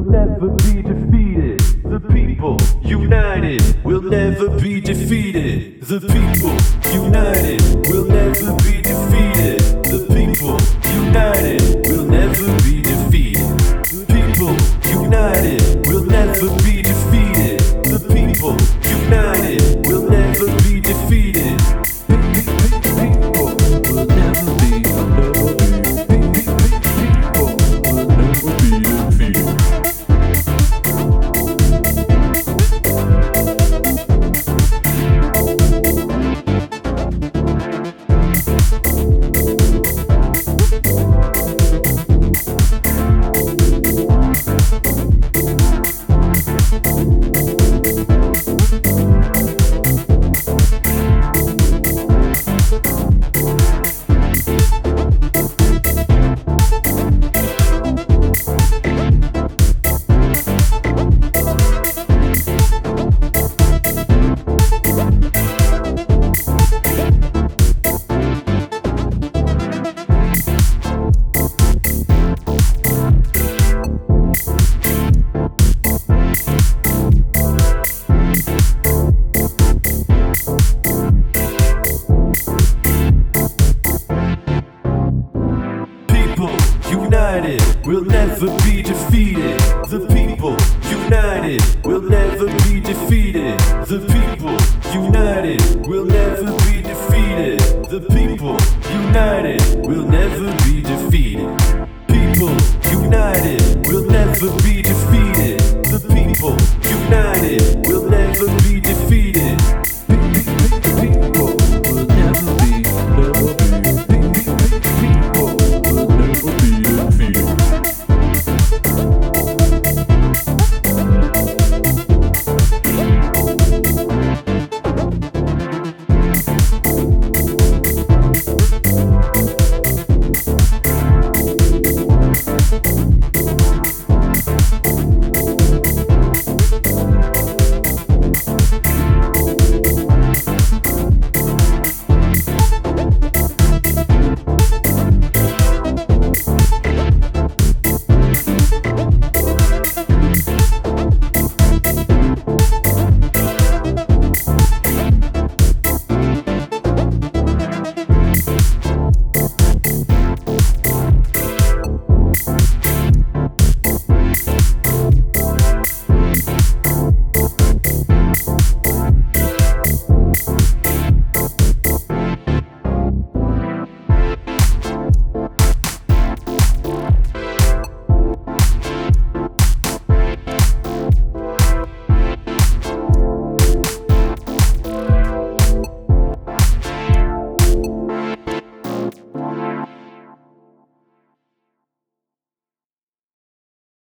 will never be defeated. The people united will never be defeated. The people united will never be never be defeated. The people united will never be defeated. The people united will never be defeated. The people united will never be defeated.